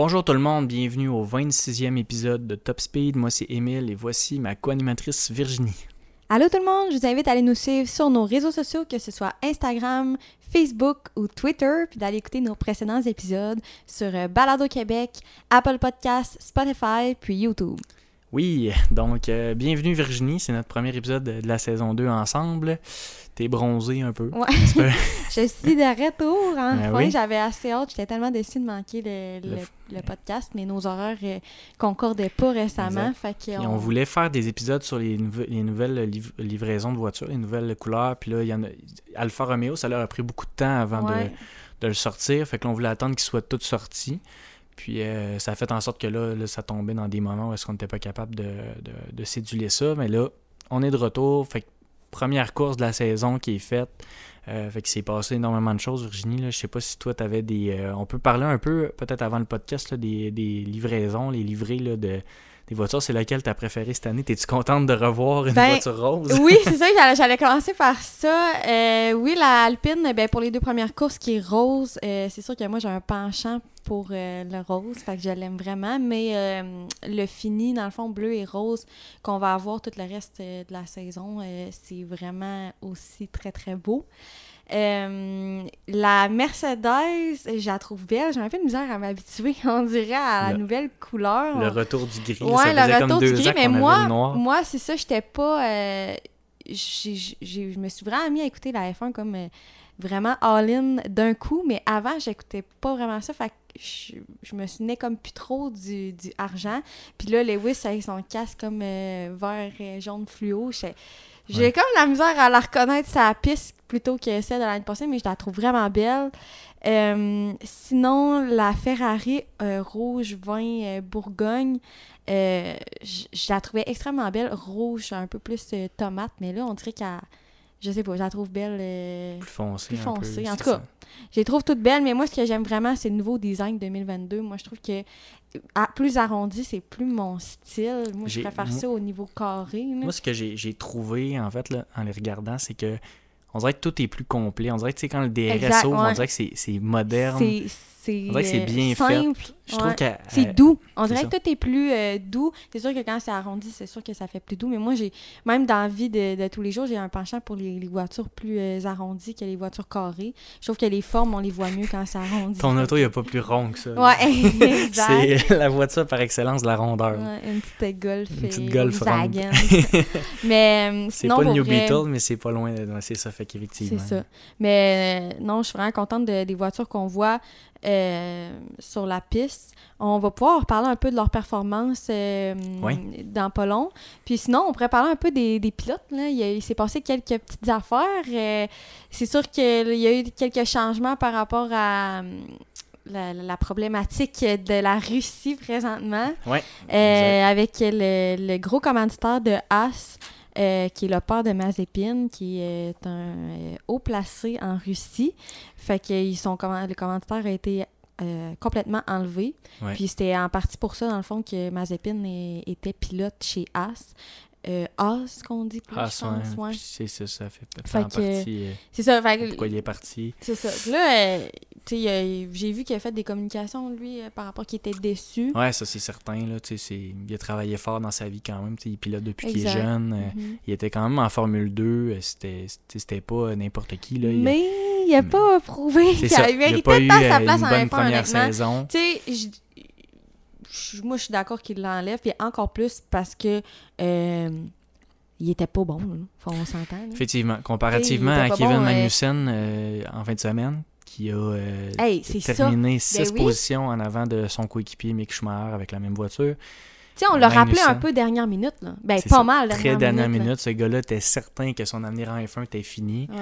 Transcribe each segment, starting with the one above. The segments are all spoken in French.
Bonjour tout le monde, bienvenue au 26e épisode de Top Speed. Moi c'est Émile et voici ma co-animatrice Virginie. Allô tout le monde, je vous invite à aller nous suivre sur nos réseaux sociaux, que ce soit Instagram, Facebook ou Twitter, puis d'aller écouter nos précédents épisodes sur euh, Balado Québec, Apple Podcasts, Spotify, puis YouTube. Oui, donc euh, bienvenue Virginie, c'est notre premier épisode de, la saison 2 ensemble. T'es bronzé un peu. Ouais. Je suis de retour, Ben enfin. oui. J'avais assez hâte, j'étais tellement déçue de manquer le, Le le- f- le podcast, mais nos horaires euh, concordaient pas récemment, fait que Et on voulait faire des épisodes sur les, nouve- les nouvelles liv- livraisons de voitures, les nouvelles couleurs. Puis là, il y en a... Alfa Romeo, ça leur a pris beaucoup de temps avant de- Ouais. de, le sortir. Fait que là, on voulait attendre qu'ils soient tous sortis. Puis euh, ça a fait en sorte que là, là, ça tombait dans des moments où est-ce qu'on n'était pas capable de, de, de céduler ça. Mais là, on est de retour. Fait que première course de la saison qui est faite. Euh, fait qu'il s'est passé énormément de choses, Virginie. Là. Je sais pas si toi, tu avais des. euh, on peut parler un peu, peut-être avant le podcast, là, des, des livraisons, les livrées là, de, des voitures. C'est laquelle tu as préféré cette année? T'es-tu contente de revoir une Ben, voiture rose? Oui, c'est ça, j'allais, j'allais commencer par ça. Euh, oui, la Alpine, ben, pour les deux premières courses qui est rose, c'est sûr que moi j'ai un penchant pour euh, le rose, fait que je l'aime vraiment, mais euh, le fini, dans le fond, bleu et rose, qu'on va avoir tout le reste euh, de la saison, c'est vraiment aussi très très beau. La Mercedes, je la trouve belle. J'ai un peu de misère à m'habituer, on dirait, à la Le- nouvelle couleur. Le retour du gris. Ouais, ça le retour comme du gris, mais moi, moi c'est ça, j'étais pas. je me suis vraiment mis à écouter la F1 comme vraiment all-in d'un coup, mais avant, j'écoutais pas vraiment ça. Fait que je, je me souvenais comme plus trop du, du argent. Puis là, Lewis avec son casque comme euh, vert et jaune fluo, j'ai Ouais. comme la misère à la reconnaître sa piste plutôt que celle de l'année passée, mais je la trouve vraiment belle. Euh, sinon, la Ferrari euh, rouge vin Bourgogne, je je la trouvais extrêmement belle. Rouge, un peu plus tomate, mais là, on dirait qu'elle. Je sais pas, je la trouve belle. euh, Plus foncé. plus un peu, foncé. En c'est tout cas, ça. je les trouve toutes belles, mais moi, ce que j'aime vraiment, c'est le nouveau design 2022. Moi, je trouve que à- plus arrondi, c'est plus mon style. Moi, je préfère moi- ça au niveau carré. là. Moi, ce que j'ai trouvé, en fait, là, en les regardant, c'est que on dirait que tout est plus complet. On dirait que, tu sais, quand le DRS Exact, ouvre, on dirait que c'est c'est moderne. C'est c'est, On dirait que c'est euh, bien fait. simple. Trouve qu'elle... C'est elle- doux. On dirait que tout est plus euh, doux. C'est sûr que quand c'est arrondi, c'est sûr que ça fait plus doux. Mais moi, j'ai même dans la vie de, de tous les jours, j'ai un penchant pour les, les voitures plus euh, arrondies que les voitures carrées. Je trouve que les formes, on les voit mieux quand c'est arrondi. Ton auto, il n'y a pas plus rond que ça. Ouais, exact. C'est la voiture par excellence de la rondeur. Ouais, une petite Golf. Une petite et Golf mais euh, C'est pas le New vrai, Beetle, mais c'est pas loin. de- C'est ça, fait qu'effectivement. C'est ça. Mais euh, non, je suis vraiment contente de- des voitures qu'on voit euh, sur la piste. On va pouvoir parler un peu de leur performance euh, Oui. dans pas long. Puis sinon, on pourrait parler un peu des, des pilotes. Là. Il, s'est passé quelques petites affaires. Euh, c'est sûr qu'il y a eu quelques changements par rapport à euh, la, la problématique de la Russie présentement. Avec le, le gros commanditaire de Haas, euh, qui est le père de Mazepin, qui est un euh, haut placé en Russie. Fait que ils sont, comment- le commanditaire a été euh, complètement enlevé. Ouais. Puis c'était en partie pour ça, dans le fond, que Mazepin était pilote chez. Euh, Haas, qu'on dit plus, pense, ouais. C'est ça, ça fait, en partie euh, C'est ça, fait pourquoi il est parti. c'est ça. Là, j'ai vu qu'il a fait des communications, lui, euh, par rapport qu'il était déçu. Ouais, ça c'est certain. Là, il a travaillé fort dans sa vie quand même. Il pilote depuis qu'il est jeune. euh, Mhm. Il était quand même en Formule 2. euh, C'était pas n'importe qui. Là. Il Mais il a pas prouvé qu'il mérité pas eu sa place en bonne F1, première saison. Tu sais, moi, je suis d'accord qu'il l'enlève, puis encore plus parce que euh, il était pas bon, là. Faut- on s'entend. Effectivement. Comparativement à Kevin bon, Magnussen euh, en fin de semaine, qui a euh, Hey, c'est ça. terminé six oui. positions en avant de son coéquipier Mick Schumacher avec la même voiture. Tu sais, on l'a rappelé un peu dernière minute, là. Ben, pas ça. mal, Très dernière, dernière minute. ce gars-là était certain que son avenir en F1 était fini. Ouais.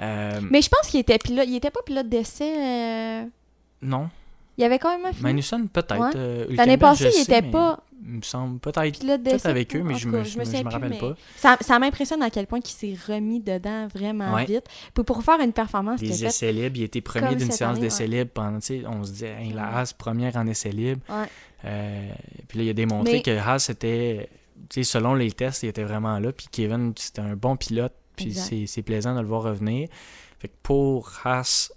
Euh, Mais je pense qu'il était pilote. Il était pas pilote d'essai. euh, non, Il avait quand même un fini. Magnussen peut-être. Ouais. euh, L'année passée, il sais, était mais- pas. Il me semble. Peut-être d'essai, avec eux, mais je me, cas, je me je me rappelle pas. Ça, ça m'impressionne à quel point il s'est remis dedans vraiment Ouais. vite. Puis pour faire une performance Les essais libres, il était premier d'une séance d'essais libres pendant, on se disait, Hey, la. Haas première en essais libres. Ouais. Euh, puis là, il a démontré Mais- que Haas était, selon les tests, il était vraiment là. Puis Kevin, c'était un bon pilote. Puis c'est plaisant de le voir revenir. Fait que pour Haas,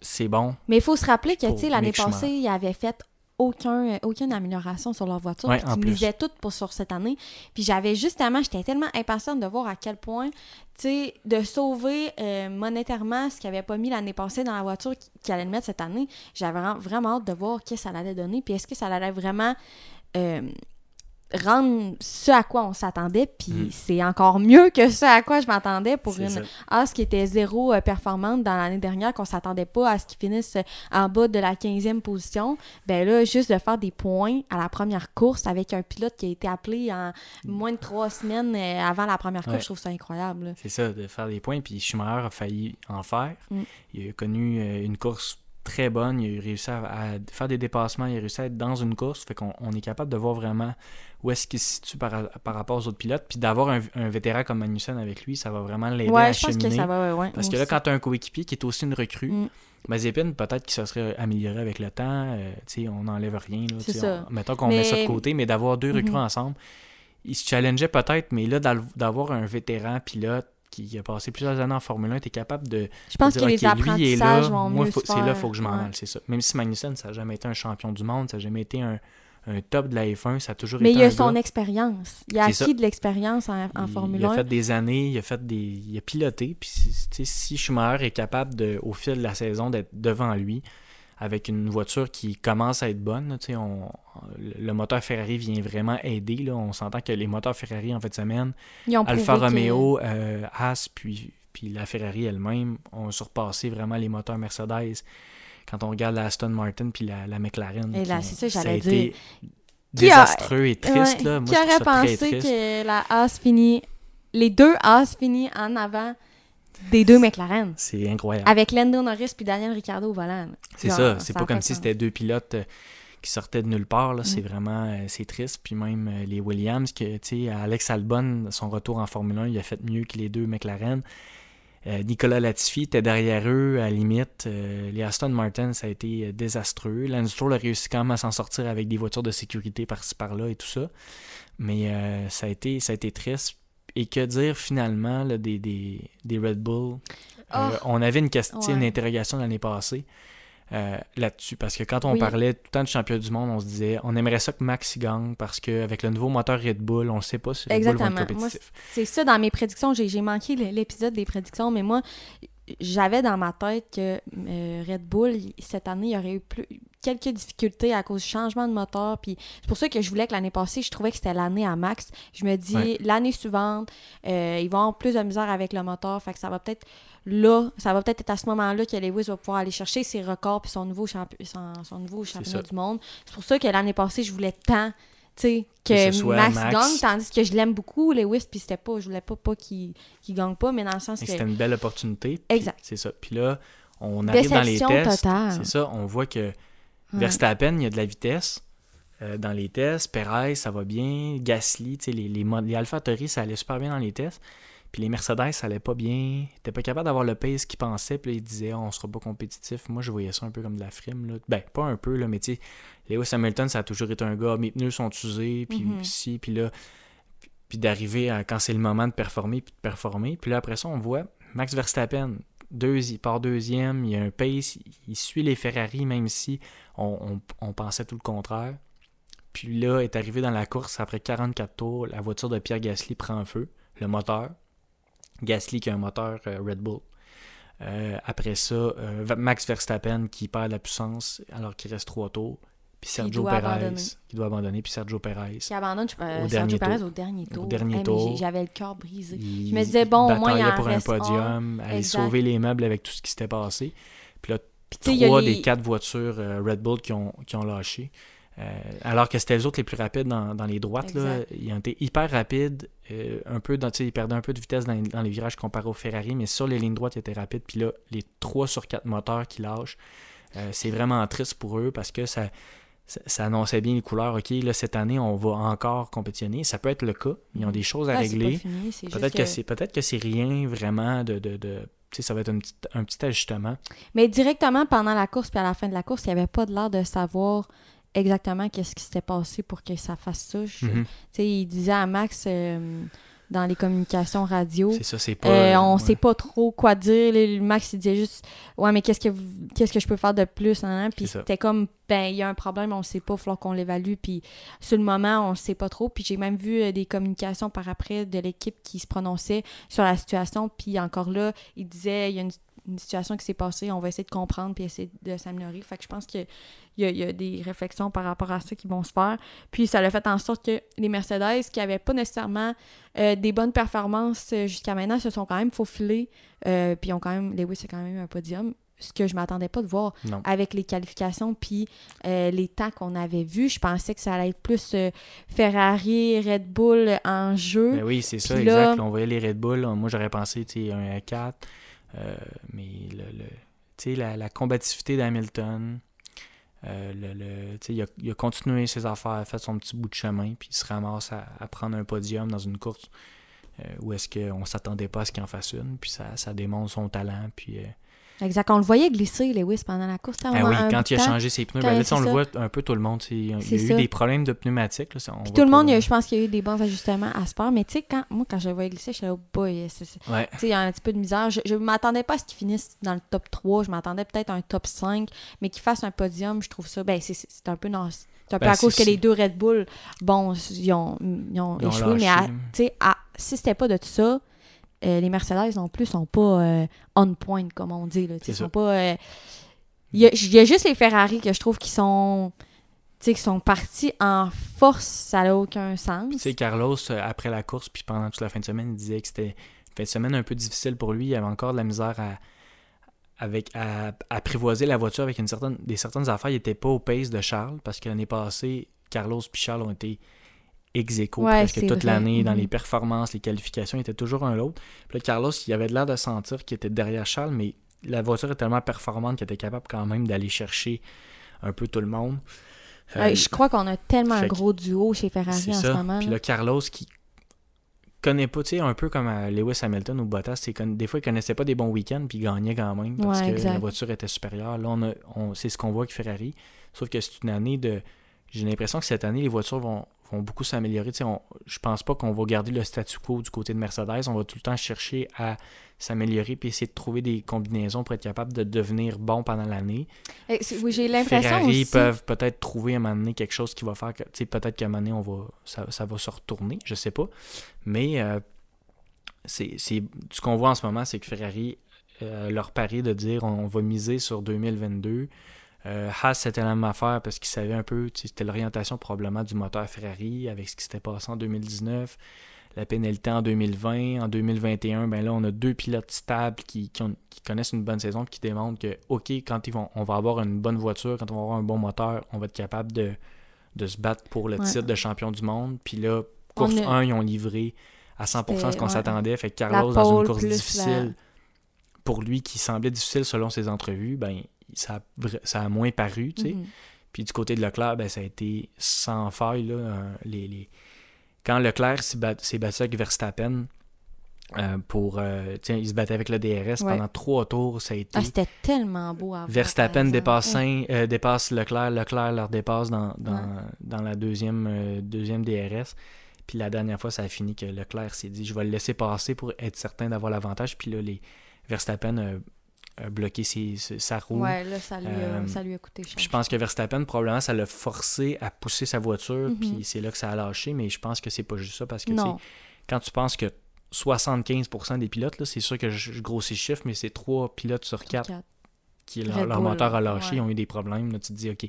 c'est bon. Mais il faut se rappeler que, l'année passée, il avait fait aucun, euh, aucune amélioration sur leur voiture. Ouais, puis ils misaient tout pour sur cette année. Puis j'avais justement, j'étais tellement impatiente de voir à quel point, tu sais, de sauver euh, monétairement ce qu'ils n'avaient pas mis l'année passée dans la voiture qui- qu'ils allaient le mettre cette année. J'avais vraiment, vraiment hâte de voir qu'est-ce que ça allait donner. Puis est-ce que ça allait vraiment euh, rendre ce à quoi on s'attendait. Puis Mm. c'est encore mieux que ce à quoi je m'attendais pour une ça. As qui était zéro euh, performante dans l'année dernière, qu'on s'attendait pas à ce qu'ils finissent euh, en bas de la 15e position. Ben là, juste de faire des points à la première course avec un pilote qui a été appelé en moins de trois semaines euh, avant la première course, Ouais. je trouve ça incroyable. C'est ça, de faire des points. Puis Schumacher a failli en faire. Mm. Il a connu une course très bonne. Il a réussi à, à faire des dépassements. Il a réussi à être dans une course. Fait qu'on on est capable de voir vraiment où est-ce qu'il se situe par, par rapport aux autres pilotes. Puis d'avoir un, un vétéran comme Magnussen avec lui, ça va vraiment l'aider à Ouais, je pense cheminer. que ça va, ouais, Parce que là, quand tu as un coéquipier qui est aussi une recrue, Mm. Mazepin, peut-être qu'il se serait amélioré avec le temps. euh, tu sais, on n'enlève rien. là, ça. on- mettons qu'on Mais- met ça de côté, mais d'avoir deux recrues Mhm. ensemble, ils se challengeaient peut-être, mais là, d'avoir un vétéran pilote qui a passé plusieurs années en Formule 1, tu es capable de, Je pense de que les OK, lui est là, vont moi, c'est là, faut que je m'en ouais. c'est ça. Même si Magnussen, ça n'a jamais été un champion du monde, ça n'a jamais été un, un top de la F1, ça a toujours Mais été il a son expérience. Il a acquis ça. de l'expérience en, en il, Formule il a 1. fait des années, il a fait des. Il a piloté. Puis si- Schumacher est capable de, au fil de la saison d'être devant lui, avec une voiture qui commence à être bonne, là, on, le moteur Ferrari vient vraiment aider. Là. On s'entend que les moteurs Ferrari en fin de semaine, Alfa Romeo, euh, Haas, puis, puis la Ferrari elle-même ont surpassé vraiment les moteurs Mercedes. Quand on regarde la Aston Martin puis la, la McLaren, Et là, qui- c'est ça, j'allais a- désastreux et triste. Ouais. Là. Moi, Qui aurait pensé que la Haas finit, les deux Haas finissent en avant des deux McLaren, C'est incroyable. avec Lando Norris puis Daniel Ricciardo au volant. C'est ça, c'est pas comme si c'était deux pilotes euh, qui sortaient de nulle part. là. C'est Mm. vraiment euh, c'est triste. Puis même euh, les Williams, que Alex Albon, son retour en Formule 1, il a fait mieux que les deux McLaren. Euh, Nicolas Latifi était derrière eux, à la limite. Euh, les Aston Martin, ça a été euh, désastreux. Lance Stroll a réussi quand même à s'en sortir avec des voitures de sécurité par-ci par-là et tout ça. Mais ça, a été, ça a été triste. Et que dire finalement là, des, des, des Red Bull? Oh. On avait une question, Ouais. une interrogation l'année passée euh, là-dessus. Parce que quand on Oui. parlait tout le temps de champion du monde, on se disait on aimerait ça que Max y gagne parce qu'avec le nouveau moteur Red Bull, on ne sait pas si Red Bull va être Exactement. Compétitif. C'est ça dans mes prédictions. J'ai manqué l'épisode des prédictions, mais moi, j'avais dans ma tête que euh, Red Bull, cette année, il y aurait eu plus, quelques difficultés à cause du changement de moteur. Puis c'est pour ça que je voulais que l'année passée, je trouvais que c'était l'année à max. Je me dis, Ouais. l'année suivante, euh, ils vont avoir plus de misère avec le moteur. Fait que ça va peut-être là, ça va peut-être être à ce moment-là que Lewis va pouvoir aller chercher ses records puis son nouveau, champi- son, son nouveau championnat du monde. C'est pour ça que l'année passée, je voulais tant sais, Que Max, Max. gagne, tandis que je l'aime beaucoup, Lewis, puis c'était pas, je voulais pas, pas qu'il gagne pas, mais dans le sens Et que... C'était une belle opportunité. Exact. C'est ça. Puis là, on arrive dans les tests. C'est ça, on voit que Ouais. Verstappen, il y a de la vitesse. euh, dans les tests, Perez, ça va bien. Gasly, tu sais, les, les, les AlphaTauri, ça allait super bien dans les tests. Puis les Mercedes, ça allait pas bien. Étaient pas capables d'avoir le pace qu'ils pensaient. Puis là, ils disaient, on sera pas compétitif. Moi, je voyais ça un peu comme de la frime. Là. Ben, pas un peu, là, mais tu sais, Lewis Hamilton, ça a toujours été un gars, mes pneus sont usés, puis Mhm. ci, puis là. Puis- d'arriver à quand c'est le moment de performer, puis de performer. Puis là, après ça, on voit Max Verstappen, deux, il part deuxième, il y a un pace, il, il suit les Ferrari, même si on, on- on pensait tout le contraire. Puis là, est arrivé dans la course, après 44 tours, la voiture de Pierre Gasly prend feu, le moteur. Gasly qui a un moteur euh, Red Bull. Euh, après ça, euh, Max Verstappen qui perd la puissance alors qu'il reste trois tours. Puis Sergio Perez qui doit abandonner. Puis Sergio Perez. Qui abandonne euh, Au Sergio dernier Perez tour. au dernier Au tour. dernier Eh, tour. J'avais le cœur brisé. Il, Je me disais, bon, au moins, il en pour un podium, aller Exact. sauver les meubles avec tout ce qui s'était passé. Puis là, Puis, trois les- des quatre voitures euh, Red Bull qui ont, qui ont lâché. Euh, alors que c'était les autres les plus rapides dans, dans les droites. Là. Ils ont été hyper rapides. euh, un peu dans, ils perdaient un peu de vitesse dans, les- dans les virages comparé au Ferrari, mais sur les lignes droites, ils étaient rapides. Puis là, les 3 sur 4 moteurs qui lâchent, euh, c'est vraiment triste pour eux parce que ça, ça, ça annonçait bien les couleurs. OK, là, cette année, on va encore compétitionner. Ça peut être le cas. Ils ont des choses à Ah, régler. Peut-être que, que- c'est peut-être que c'est rien vraiment de. de, ça va être un petit, un petit ajustement. Mais directement pendant la course puis à la fin de la course, il n'y avait pas de l'air de savoir exactement qu'est-ce qui s'était passé pour que ça fasse ça. Je- Mhm. Il disait à Max euh, dans les communications radio. C'est ça, c'est pas. Euh, on ouais. sait pas trop quoi dire. Le Max, il disait juste Ouais, mais qu'est-ce que vous- qu'est-ce que je peux faire de plus? Puis c'était comme Ben, il y a un problème, on sait pas, il falloir qu'on l'évalue. Puis sur le moment, on sait pas trop. Puis j'ai même vu euh, des communications par après de l'équipe qui se prononçait sur la situation. Puis encore là, il disait Il y a une, une situation qui s'est passée, on va essayer de comprendre puis essayer de s'améliorer. Fait que je pense qu'il y, y a des réflexions par rapport à ça qui vont se faire. Puis ça a fait en sorte que les Mercedes, qui n'avaient pas nécessairement euh, des bonnes performances euh, jusqu'à maintenant, se sont quand même faufilés. Euh, puis ils ont quand même, Lewis a quand même un podium. Ce que je m'attendais pas de voir Non. avec les qualifications puis euh, les temps qu'on avait vus. Je pensais que ça allait être plus euh, Ferrari, Red Bull en jeu. Ben oui, c'est ça, là- exact. Là, on voyait les Red Bull. Moi, j'aurais pensé, un à 4. Euh, mais le, le- la, la combativité d'Hamilton, euh, le, il, a, il a continué ses affaires, a fait son petit bout de chemin, puis il se ramasse à, prendre un podium dans une course euh, où est-ce qu'on s'attendait pas à ce qu'il en fasse une, puis ça, ça démontre son talent. Puis, Exact. On le voyait glisser, Lewis, pendant la course. ah oui, quand il a changé ses pneus, ben là, on le voit un peu tout le monde. Il y a, eu ça. des problèmes de pneumatiques. Là, ça, on Puis tout le monde, je pense qu'il y a eu des bons ajustements à sport. Mais tu sais, quand, moi, quand je le voyais glisser, je suis là, oh boy, Ouais. Tu sais, il y a un petit peu de misère. Je, je m'attendais pas à ce qu'il finisse dans le top 3. Je m'attendais peut-être à un top 5. Mais qu'il fasse un podium, je trouve ça. Ben, c'est- un peu. non, c'est un peu Ben, à cause que les deux Red Bull, bon, ils ont, ils ont Ils ont échoué. Mais à- à- si c'était pas de tout ça, euh, les Mercedes non plus sont pas euh, on point, comme on dit. Là, sont ça. pas. euh, Il y, a, il y a juste les Ferrari que je trouve qui sont. Tu sais, qui sont partis en force, ça n'a aucun sens. Tu sais, Carlos, après la course, puis pendant toute la fin de semaine, il disait que c'était une fin de semaine un peu difficile pour lui. Il avait encore de la misère à, avec, à, à apprivoiser la voiture avec une certaine, des certaines affaires. Il n'était pas au pace de Charles parce que l'année passée, Carlos et Charles ont été ex aequo Ouais, presque toute l'année dans Mhm. les performances, les qualifications. Il était toujours un l'autre. Puis là, Carlos, il avait de l'air de sentir qu'il était derrière Charles, mais la voiture est tellement performante qu'il était capable quand même d'aller chercher un peu tout le monde. Euh, je crois qu'on a tellement un gros duo chez Ferrari en ça. ce moment. Puis là. Carlos qui connaît pas, tu sais, un peu comme à Lewis Hamilton ou Bottas, des fois, il connaissait pas des bons week-ends, puis il gagnait quand même parce Ouais, que exact. la voiture était supérieure. Là, on, c'est ce qu'on voit avec Ferrari. Sauf que c'est une année de. J'ai l'impression que cette année, les voitures vont, vont beaucoup s'améliorer. Tu sais, on- je pense pas qu'on va garder le statu quo du côté de Mercedes. On va tout le temps chercher à s'améliorer puis essayer de trouver des combinaisons pour être capable de devenir bon pendant l'année. Eh, oui, j'ai l'impression Ferrari aussi. peuvent peut-être trouver à un moment donné quelque chose qui va faire que, tu sais, peut-être qu'à un moment donné, on va, ça, ça va se retourner, je sais pas. Mais euh, c'est, ce qu'on voit en ce moment, c'est que Ferrari, euh, leur pari de dire on, va miser sur 2022. Euh, Haas, c'était la même affaire parce qu'ils savaient un peu, c'était l'orientation probablement du moteur Ferrari avec ce qui s'était passé en 2019, la pénalité en 2020, en 2021, ben là, on a deux pilotes stables qui, qui ont- qui connaissent une bonne saison et qui démontrent que, OK, quand ils vont, on va avoir une bonne voiture, quand on va avoir un bon moteur, on va être capable de, de se battre pour le Ouais. titre de champion du monde. Puis là, course On a- 1, ils ont livré à 100% ce qu'on ouais. s'attendait. Fait que Carlos, dans une course la- difficile, pour lui, qui semblait difficile selon ses entrevues, ben ça a, ça a moins paru, tu sais. Mhm. Puis du côté de Leclerc, ben, ça a été sans faille. Là, les, les- Quand Leclerc s'est bat- s'est battu avec Verstappen, euh, pour, euh, tiens, il se battait avec le DRS Ouais. pendant trois tours, ça a été... Ah, c'était tellement beau à voir. Verstappen dépasse, Ouais. euh, dépasse Leclerc, Leclerc leur dépasse dans, dans, Ouais. dans la deuxième, deuxième DRS. Puis la dernière fois, ça a fini que Leclerc s'est dit je vais le laisser passer pour être certain d'avoir l'avantage. Puis là, les Verstappen bloqué ses- ses- sa roue. Ouais, là, ça lui, a, Euh, ça lui a coûté cher. Puis je pense que Verstappen, probablement, ça l'a forcé à pousser sa voiture, Mhm. puis c'est là que ça a lâché, mais je pense que c'est pas juste ça, parce que quand tu penses que 75% des pilotes, c'est sûr que je, je grossis le chiffre, mais c'est 3 pilotes sur 4 Quatre. qui leur, moteur a lâché, ouais. ils ont eu des problèmes. Là, tu te dis, OK,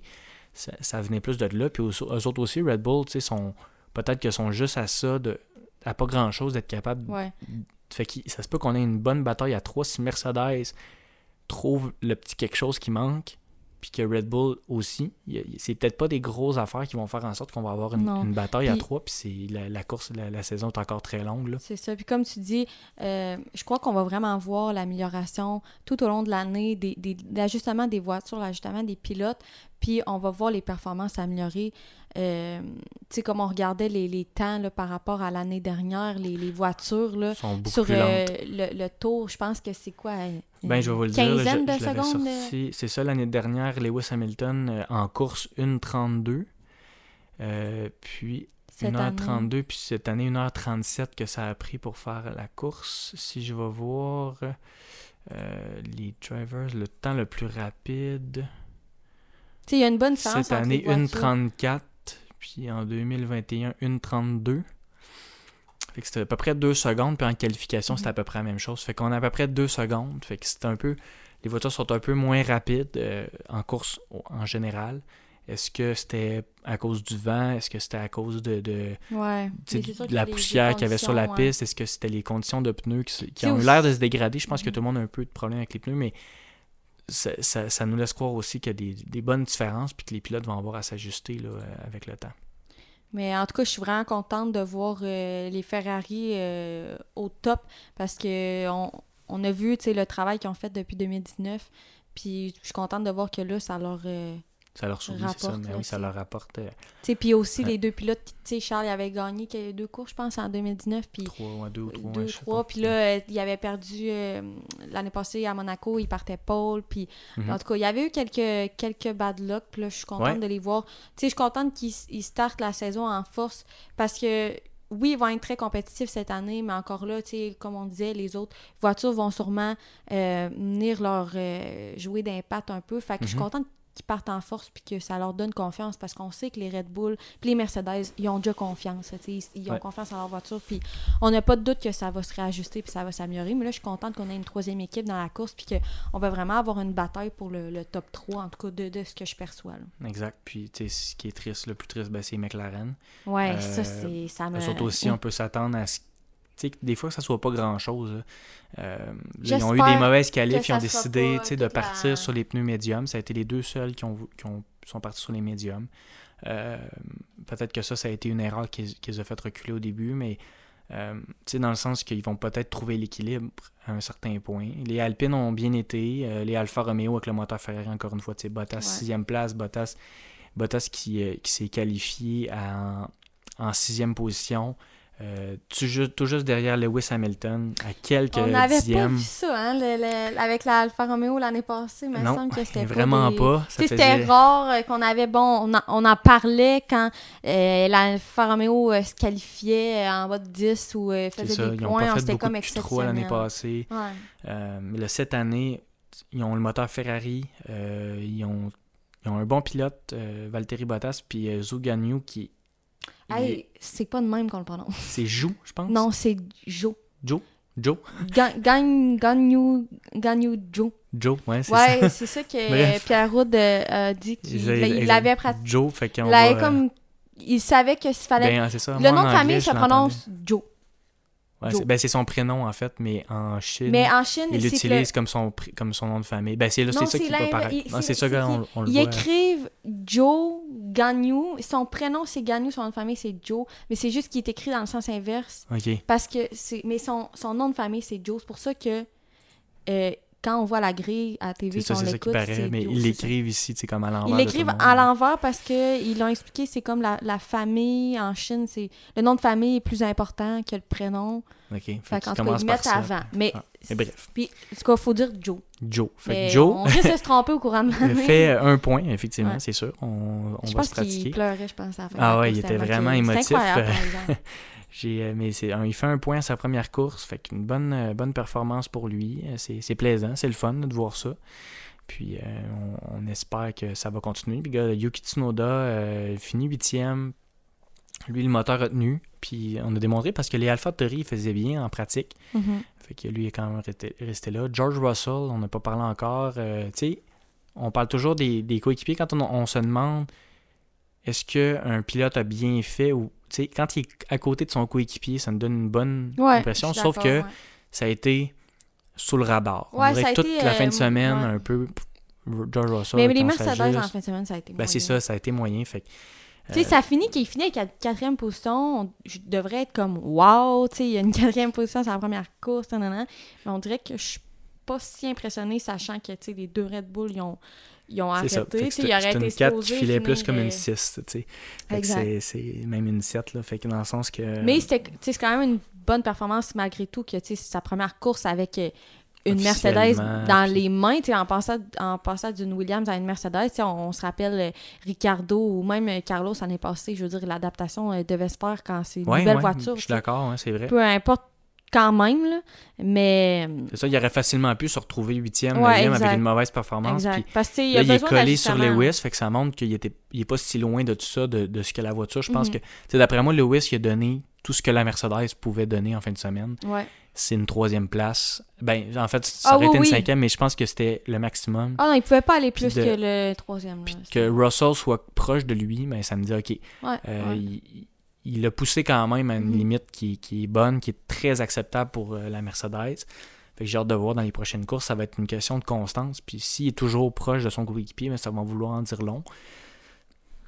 ça, ça venait plus de là. Puis eux, eux autres aussi, Red Bull, tu sais, sont peut-être qu'ils sont juste à ça, de, à pas grand-chose d'être capable. Ouais. Fait que ça se peut qu'on ait une bonne bataille à trois si Mercedes trouve le petit quelque chose qui manque, puis que Red Bull aussi. C'est peut-être pas des grosses affaires qui vont faire en sorte qu'on va avoir une, bataille à trois, puis c'est la, la course, la, la saison est encore très longue. C'est ça. Puis comme tu dis, euh, je crois qu'on va vraiment voir l'amélioration tout au long de l'année, des, des, l'ajustement des voitures, l'ajustement des pilotes. puis on va voir les performances s'améliorer. Euh, tu sais, comme on regardait les, les temps là, par rapport à l'année dernière, les, les voitures, là, sont sur euh, le, le tour, je pense que c'est quoi? euh, Ben, je vais vous le dire. là, je- de je secondes, euh? C'est ça, l'année dernière, Lewis Hamilton euh, en course 1.32. Euh, puis cette année. 1h32, puis cette année 1h37 que ça a pris pour faire la course. Si je vais voir euh, les drivers, le temps le plus rapide. Tu sais, il y a une bonne Cette année, les voitures. 1.34, puis en 2021, 1.32. Fait que c'était à peu près 2 secondes, puis en qualification, c'était à Mhm. peu près la même chose. Fait qu'on a à peu près 2 secondes. Fait que c'est un peu. Les voitures sont un peu moins rapides euh, en course en général. Est-ce que c'était à cause du vent? Est-ce que c'était à cause de, Ouais. la poussière qu'il y avait sur la ouais. piste? Est-ce que c'était les conditions de pneus qui, ont eu l'air de se dégrader? Je pense que Mhm. tout le monde a un peu de problème avec les pneus, mais ça, nous laisse croire aussi qu'il y a des, bonnes différences puis que les pilotes vont avoir à s'ajuster euh, avec le temps. Mais en tout cas, je suis vraiment contente de voir euh, les Ferrari euh, au top parce que on, on a vu le travail qu'ils ont fait depuis 2019. Puis je suis contente de voir que là, ça leur. Ça leur sourit, c'est ça, mais oui, ça leur rapporte euh, puis aussi Ouais. les deux pilotes, tu sais, Charles il avait gagné deux courses, je pense, en 2019. Puis trois, ouais, deux ou trois. deux, ouais, trois. Puis là, euh, il avait perdu euh, l'année passée à Monaco, il partait pole. Puis Mhm. en tout cas, il y avait eu quelques, quelques bad luck. Puis là, je suis contente de les voir. Tu sais, je suis contente qu'ils ils startent la saison en force parce que. Oui, ils vont être très compétitifs cette année, mais encore là, comme on disait, les autres voitures vont sûrement euh, venir leur euh, jouer d'impact un peu. Fait que je suis Mhm. contente qu'ils partent en force puis que ça leur donne confiance parce qu'on sait que les Red Bull puis les Mercedes, ils ont déjà confiance. Ils, ils ont Ouais. confiance en leur voiture. Puis on n'a pas de doute que ça va se réajuster puis ça va s'améliorer. Mais là, je suis contente qu'on ait une troisième équipe dans la course puis qu'on va vraiment avoir une bataille pour le, le top 3, en tout cas de, de ce que je perçois. là. Exact. Puis, tu sais, ce qui est triste, le plus triste, ben, c'est McLaren. Ouais, Euh, ça, c'est. Ça me. Autres aussi, on peut s'attendre à ce tu sais, que des fois, que ça soit pas grand-chose. là. Euh, là, ils ont eu des mauvaises qualifs, ils ont décidé de la- partir sur les pneus médiums. Ça a été les deux seuls qui, ont, qui ont- sont partis sur les médiums. Euh, Peut-être que ça, ça a été une erreur qui, qui les a fait reculer au début, mais euh, dans le sens qu'ils vont peut-être trouver l'équilibre à un certain point. Les Alpines ont bien été, euh, les Alfa Romeo avec le moteur Ferrari, encore une fois, Bottas Ouais. sixième place, Bottas, Bottas qui, euh, qui s'est qualifié à- en sixième position. Euh, tout, ju- tout juste derrière Lewis Hamilton, à quelques On n'avait pas vu ça, hein, le- le- avec la Alfa Romeo l'année passée, mais il me semble que c'était vraiment pas. Tu c'était faisait- rare euh, qu'on avait, bon, on, en- on en parlait quand euh, l'Alfa Romeo euh, se qualifiait euh, en bas de 10 ou faisait ça, des ils points, on beaucoup comme Q3 l'année exceptionnel. passée. Ouais. Mais cette année, ils ont le moteur Ferrari, ils, ont, ils ont un bon pilote, euh, Valtteri Bottas, puis euh, Zhou Guanyu, qui Hey, est- c'est pas de même qu'on le prononce. c'est Jou, je pense? Non, c'est Joe. Joe? Joe? Ga- Gagne, Gagnou, Gagnou Joe. Joe, ouais, c'est Ouais, ça. c'est ça que. Pierre Roud euh, a dit qu'il l'avait pratiqué. Joe, fait qu'on va, comme. Il savait que s'il fallait. Ben, c'est ça. le nom de famille se prononce Joe. Ouais, c'est ben, c'est son prénom, en fait, mais en Chine, Mais en Chine, il l'utilise comme, son, comme son nom de famille. Ben, c'est ça qui va l'inverse. paraître. C'est- ça, qu'il- on, on le Ils voit. écrivent Joe Gagnou. Son prénom, c'est Gagnou. Son nom de famille, c'est Joe. Mais c'est juste qu'il est écrit dans le sens inverse. OK. Parce que c'est. Mais son, son nom de famille, c'est Joe. C'est pour ça que euh, quand on voit la grille à la TV, C'est si ça, on c'est ça qui l'écoute, paraît. Mais ils l'écrivent ici, c'est comme à l'envers. Ils l'écrivent le à l'envers parce qu'ils l'ont expliqué, c'est comme la, la famille en Chine, c'est le nom de famille est plus important que le prénom. OK. Fait, Fait qu'ils commencent ils par mettent ça. avant. Mais, Ah, mais bref. Puis, en tout cas, il faut dire Joe. Joe. Fait que Joe On risque de se tromper au courant de l'année. fait euh, un point, effectivement, Ouais. c'est sûr. On, on Je va pense se pratiquer. qu'il pleurait, je pense, à la fin. Ah ouais, il était vraiment émotif. J'ai, mais c'est, il fait un point à sa première course, fait qu'une bonne, euh, bonne performance pour lui. Euh, C'est, plaisant, c'est le fun de voir ça. Puis euh, on, on espère que ça va continuer. Puis gars, Yuki Tsunoda euh, finit huitième. Lui, le moteur a tenu. Puis on a démontré parce que les Alpha Tauri faisaient bien en pratique. Mhm. Fait que lui est quand même resté, resté là. George Russell, on n'a pas parlé encore. Euh, tu sais, on parle toujours des, des coéquipiers quand on, on se demande est-ce qu'un pilote a bien fait ou. Tu sais, quand il est à côté de son coéquipier, ça nous donne une bonne Ouais, impression. Sauf que ouais. ça a été sous le radar. On Ouais, dirait que toute été, la fin euh, de semaine, ouais. un peu. George Russell. Mais les Mercedes, en fin de semaine, ça a été Ben, c'est moyen. ça, ça a été moyen. Fait que, Tu sais, euh, ça finit qu'il finit avec la quatrième position. on- Je devrais être comme wow, tu sais, il y a une quatrième position, c'est la première course, nanana. mais on dirait que je suis pas si impressionnée, sachant que tu sais, les deux Red Bull, ils ont, ils ont arrêté. C'est une 4 qui filait plus comme euh, une 6, tu sais. C'est- c'est même une 7, là. Fait que dans le sens que... Mais c'est quand même une bonne performance malgré tout que tu sais, c'est sa première course avec euh, une Mercedes dans les mains, en passant, en passant d'une Williams à une Mercedes. On, on se rappelle euh, Ricardo ou même euh, Carlos l'année passée, je veux dire, l'adaptation euh, devait se faire quand c'est une Ouais, nouvelle ouais, voiture. Je suis d'accord, c'est vrai. Peu importe quand même, là, mais... C'est ça, il aurait facilement pu se retrouver 8e, Ouais, 9e avec une mauvaise performance. Puis Parce que, là, il est collé sur. Lewis, fait que ça montre qu'il était, il est pas si loin de tout ça, de, de ce que la voiture. Je pense Mhm. que, tu sais, d'après moi, Lewis, il a donné tout ce que la Mercedes pouvait donner en fin de semaine. Ouais. C'est une troisième place. Ben, en fait, ça Ah aurait oui, été une oui. cinquième, mais je pense que c'était le maximum. Ah non, il pouvait pas aller plus de- que le troisième. Puis que Russell soit proche de lui, ben, ça me dit, OK, Ouais, euh, ouais. il, il l'a poussé quand même à une Mhm. limite qui, qui est bonne, qui est très acceptable pour euh, la Mercedes. Fait que j'ai hâte de voir dans les prochaines courses, ça va être une question de constance. Puis s'il est toujours proche de son coéquipier, ben, ça va vouloir en dire long.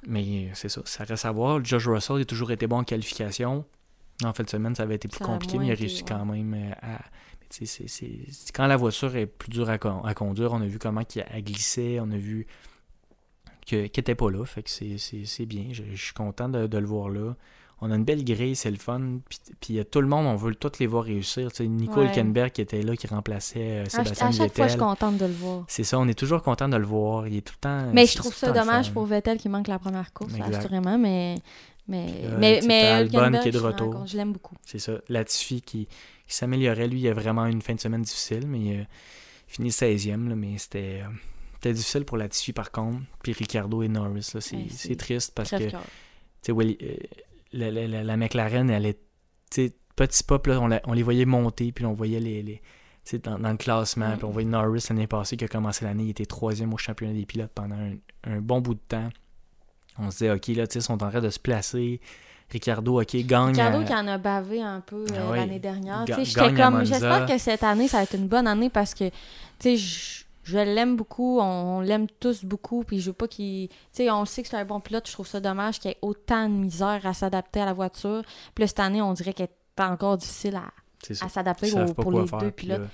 Mais c'est ça, ça reste à voir. Josh Russell il a toujours été bon en qualification. En fin de semaine, ça avait été plus Ça compliqué, mais il a réussi ouais. quand même euh, à. mais tu sais, c'est- c'est- c'est- Quand la voiture est plus dure à, con- à conduire, on a vu comment il a glissé, on a vu que- qu'il n'était pas là. Fait que c'est- c'est c'est bien. Je, je suis content de, de le voir là. On a une belle grille, c'est le fun. Puis, puis euh, tout le monde, on veut tous les voir réussir. Tu sais, Nico Ouais. Hülkenberg qui était là, qui remplaçait euh, À, à Sébastien chaque fois, je suis contente de le voir. C'est ça, on est toujours content de le voir. Il est tout le temps. Mais je trouve ça dommage pour Vettel qui manque la première course, assurément, mais. Mais, Euh, mais, Hülkenberg, qui est de retour. Je l'aime beaucoup. C'est ça. Latifi qui, qui s'améliorait. Lui, il a vraiment une fin de semaine difficile, mais il a fini 16e. là, mais c'était euh, c'était difficile pour Latifi par contre. Puis Ricardo et Norris, là, c'est Ouais, c'est c'est triste parce que tu Crève-cœur. sais, Willi- euh, la, la- la- la McLaren, elle est petit pop, là, on, la- on les voyait monter, puis on voyait les. les dans, dans le classement, Ouais. puis on voyait Norris l'année passée qui a commencé l'année, il était troisième au championnat des pilotes pendant un, un bon bout de temps. On se disait, OK, là, tu sais, ils sont en train de se placer. Ricardo, OK, gagne. Ricardo qui en a bavé un peu euh, Ah ouais. l'année dernière. J'étais comme, j'espère que cette année, ça va être une bonne année parce que, tu sais, je, je l'aime beaucoup, on, l'aime tous beaucoup, puis je veux pas qu'il... Tu sais, on sait que c'est un bon pilote, je trouve ça dommage qu'il y ait autant de misère à s'adapter à la voiture. Puis là, cette année, on dirait qu'elle est encore difficile à, s'adapter pour les faire, deux pilotes. là,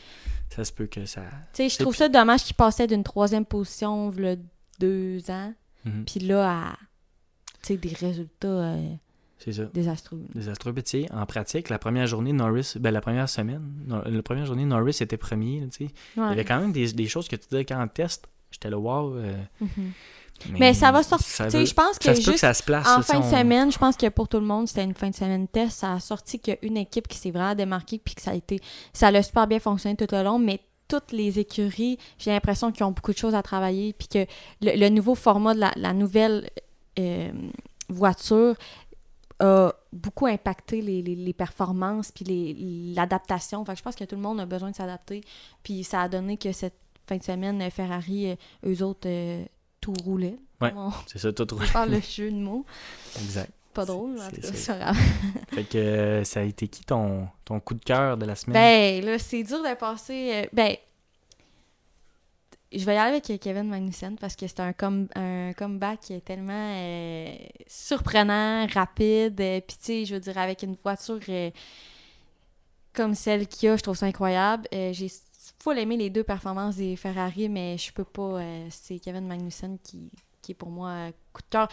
ça se peut que ça. Tu sais, je trouve ça dommage qu'il passait d'une troisième position, le deux ans, Mhm. puis là, à, des résultats euh, C'est ça. désastreux. Désastreux. Sais, en pratique, la première journée, Norris, ben la première semaine, no- la première journée, Norris était premier. là, tu sais. Il y Ouais. avait quand même des, des choses que tu disais quand on teste. J'étais là, wow. euh, Mhm. Mais ça va sortir. je pense que juste ça se place. En fin de on- semaine, je pense que pour tout le monde, c'était une fin de semaine test. Ça a sorti qu'il y a une équipe qui s'est vraiment démarquée puis que ça a été. Ça a super bien fonctionné tout le long, mais toutes les écuries, j'ai l'impression qu'ils ont beaucoup de choses à travailler puis que le, le nouveau format de la, la nouvelle euh, voiture a beaucoup impacté les, les- les performances puis l'adaptation. Que je pense que tout le monde a besoin de s'adapter. Puis ça a donné que cette fin de semaine, euh, Ferrari, euh, eux autres, euh, tout roulait. Ouais. C'est ça, tout roule. parle le jeu de mots. Exact. Pas drôle, en tout cas, grave. Fait que euh, ça a été qui ton, ton coup de cœur de la semaine? Ben, là, c'est dur de passer. euh, ben, je vais y aller avec Kevin Magnussen parce que c'est un, com- un comeback qui est tellement euh, surprenant, rapide. euh, Puis, tu sais, je veux dire, avec une voiture euh, comme celle qu'il y a, je trouve ça incroyable. J'ai full aimé les deux performances des Ferrari, mais je peux pas. c'est Kevin Magnussen qui, qui est pour moi coup de cœur.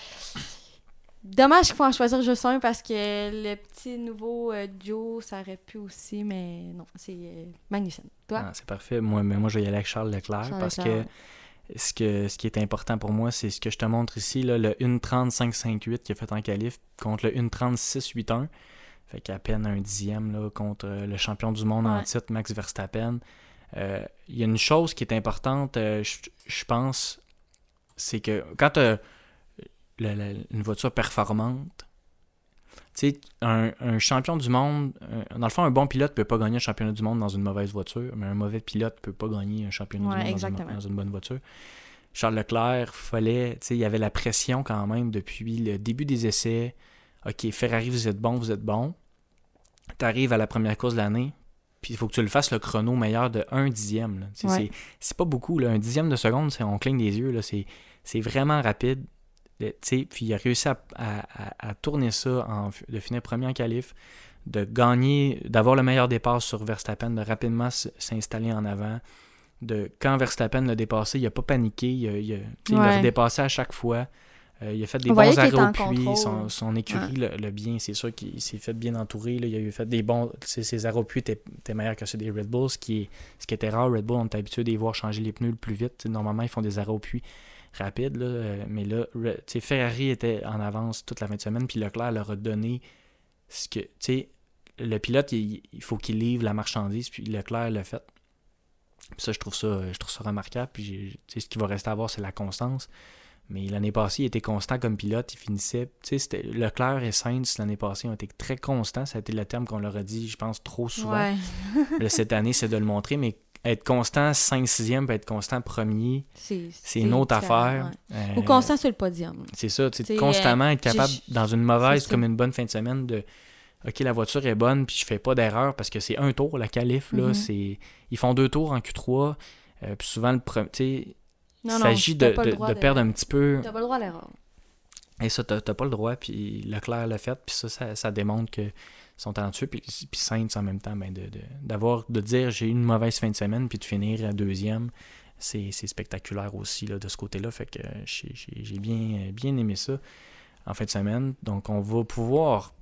Dommage qu'il faut en choisir juste un parce que le petit nouveau euh, Joe, ça aurait pu aussi, mais non, c'est euh, Magnussen. Toi? Ah, c'est parfait. Moi, mais moi, je vais y aller avec Charles Leclerc Charles parce Leclerc, que ce, que ce qui est important pour moi, c'est ce que je te montre ici, là, le 1.30.558 qu'il a fait en qualif contre le 1.36.81. Fait qu'à peine un dixième là, contre euh, le champion du monde en titre, Max Verstappen. Euh, Il y a une chose qui est importante, euh, je, je pense, c'est que quand tu une voiture performante, tu sais, un, un champion du monde, un- dans le fond, un bon pilote peut pas gagner un championnat du monde dans une mauvaise voiture, mais un mauvais pilote peut pas gagner un championnat Ouais, du monde dans une- exactement. dans une, bonne voiture. Charles Leclerc, fallait, tu sais, il y avait la pression quand même depuis le début des essais. OK, Ferrari, vous êtes bon, vous êtes bon. Tu arrives à la première course de l'année, puis il faut que tu le fasses le chrono meilleur de 1 dixième. Ouais. c'est- pas beaucoup, là. un dixième de seconde, on cligne des yeux. c'est vraiment rapide. Puis il a réussi à, à- à- à tourner ça, en, de finir premier en qualif, de gagner, d'avoir le meilleur départ sur Verstappen, de rapidement s'installer en avant, de quand Verstappen l'a dépassé, il a pas paniqué, il, a- il il redépassé à chaque fois. Euh, il a fait des On bons arrêts au puits, son, son écurie le, le bien, c'est sûr qu'il s'est fait bien entourer. là. Il a eu fait des bons. Ses arrêts au puits étaient, meilleurs que ceux des Red Bulls, ce qui, est, ce qui était rare. Red Bull, on est habitué de les voir changer les pneus le plus vite. Normalement, ils font des arrêts au puits rapides, là, euh, mais là, Re- tu sais, Ferrari était en avance toute la fin de semaine, puis Leclerc leur a donné ce que. Tu sais, le pilote, il, il faut qu'il livre la marchandise, puis Leclerc l'a fait. Puis ça, je trouve ça, je trouve ça remarquable. Puis j'ai- tu sais, ce qui va rester à voir, c'est la constance. Mais l'année passée, il était constant comme pilote. Il finissait. Tu sais, c'était- Leclerc et Sainz, l'année passée, ont été très constants. Ça a été le terme qu'on leur a dit, je pense, trop souvent. Ouais. Cette année, c'est de le montrer. Mais être constant 5-6e, puis être constant premier, C'est c'est une autre affaire. ouais. Euh, Ou constant sur le podium. c'est ça, tu sais, T'sais, constamment être j'ai- capable, dans une mauvaise c'est comme une bonne fin de semaine, de OK, la voiture est bonne, puis je fais pas d'erreur parce que c'est un tour, la qualif, là, Mhm. c'est ils font deux tours en Q3, euh, puis souvent, le pre- tu sais, il s'agit de, de- droit de de- perdre un petit peu, T'as pas le droit à l'erreur. et ça, t'as t'as pas le droit, puis Leclerc l'a fait, puis ça, ça, ça démontre que sont talentueux, puis, puis Sainz en même temps, ben, de, d'avoir, de dire j'ai eu une mauvaise fin de semaine, puis de finir à deuxième, c'est, spectaculaire aussi là, de ce côté-là. Fait que j'ai bien, bien aimé ça en fin de semaine. Donc on va pouvoir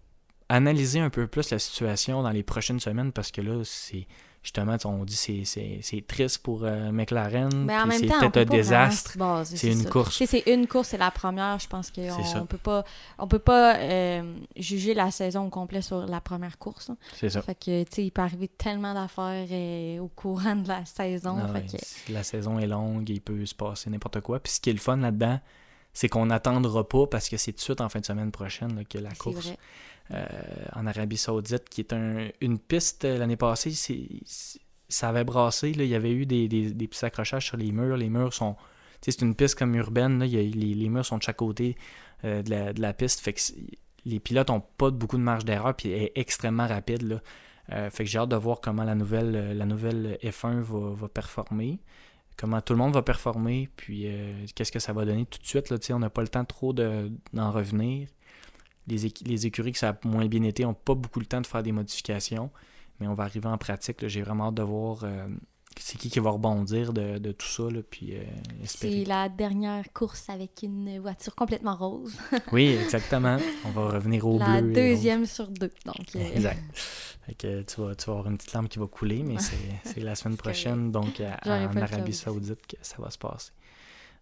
analyser un peu plus la situation dans les prochaines semaines parce que là, c'est justement, on dit c'est, c'est, c'est triste pour euh, McLaren, Mais en puis même c'est temps, peut-être peut un désastre. C'est une ça. course. C'est une course, c'est la première. Je pense qu'on on peut pas, on peut pas euh, juger la saison au complet sur la première course. là. C'est ça. Fait que, tu sais, il peut arriver tellement d'affaires euh, au courant de la saison. Fait ouais, que- La saison est longue, il peut se passer n'importe quoi. Puis ce qui est le fun là-dedans, c'est qu'on n'attendra pas parce que c'est tout de suite en fin de semaine prochaine là, que la course vrai. Euh, en Arabie Saoudite, qui est un- une piste euh, l'année passée, ça avait brassé. il y avait eu des, petits accrochages sur les murs. Les murs sont. C'est une piste comme urbaine. les, murs sont de chaque côté euh, de, la, piste. Les pilotes n'ont pas beaucoup de marge d'erreur. Puis elle est extrêmement rapide. Fait que j'ai hâte de voir comment la nouvelle, la nouvelle F1 va, performer. Comment tout le monde va performer. Puis qu'est-ce que ça va donner tout de suite. On n'a pas le temps trop de- d'en revenir. Les, les écuries que ça a moins bien été n'ont pas beaucoup le temps de faire des modifications. Mais on va arriver en pratique. J'ai vraiment hâte de voir euh, c'est qui qui va rebondir de, de tout ça. Là, puis euh, C'est la dernière course avec une voiture complètement rose. Oui, exactement. On va revenir au la bleu. et deuxième sur deux. Donc, euh, Exact. Fait que tu vas, tu vas avoir une petite lampe qui va couler, mais c'est la semaine prochaine, donc à- en Arabie. Saoudite, que ça va se passer.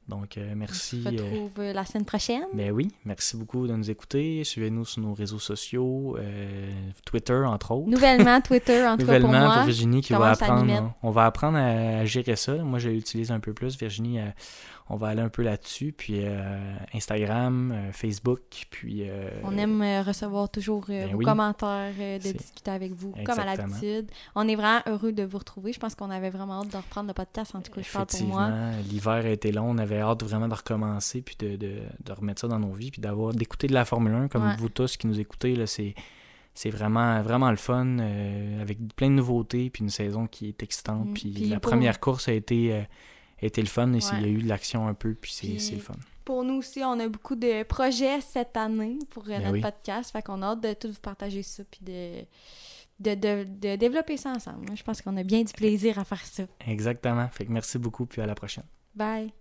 Donc, euh, on merci. se euh, retrouve euh, la semaine prochaine. Ben oui, merci beaucoup de nous écouter. Suivez-nous sur nos réseaux sociaux, euh, Twitter entre autres. Nouvellement, Twitter, en tout cas pour Nouvellement. Virginie qui va apprendre. On, va apprendre à, gérer ça. Moi, je l'utilise un peu plus. Virginie, on va aller un peu là-dessus. Puis euh, Instagram, euh, Facebook, puis. euh, On aime euh, recevoir toujours ben vos oui. commentaires, de discuter avec vous, comme à l'habitude. On est vraiment heureux de vous retrouver. Je pense qu'on avait vraiment hâte de reprendre le podcast. En tout cas, je parle pour moi. L'hiver a été long. On avait hâte vraiment de recommencer puis de, de- de remettre ça dans nos vies puis d'avoir d'écouter de la Formule 1 comme Ouais. vous tous qui nous écoutez. Là, c'est, c'est vraiment, vraiment le fun avec plein de nouveautés puis une saison qui est excitante. Mm, Puis, puis la pour- première course a été, été le fun et il y a Ouais. eu de l'action un peu puis c'est, le fun. Pour nous aussi, on a beaucoup de projets cette année pour euh, Ben notre oui. podcast. Fait qu'on a hâte de tout vous partager ça puis de, de, de, de développer ça ensemble. Je pense qu'on a bien du plaisir à faire ça. Exactement. Fait que merci beaucoup puis à la prochaine. Bye!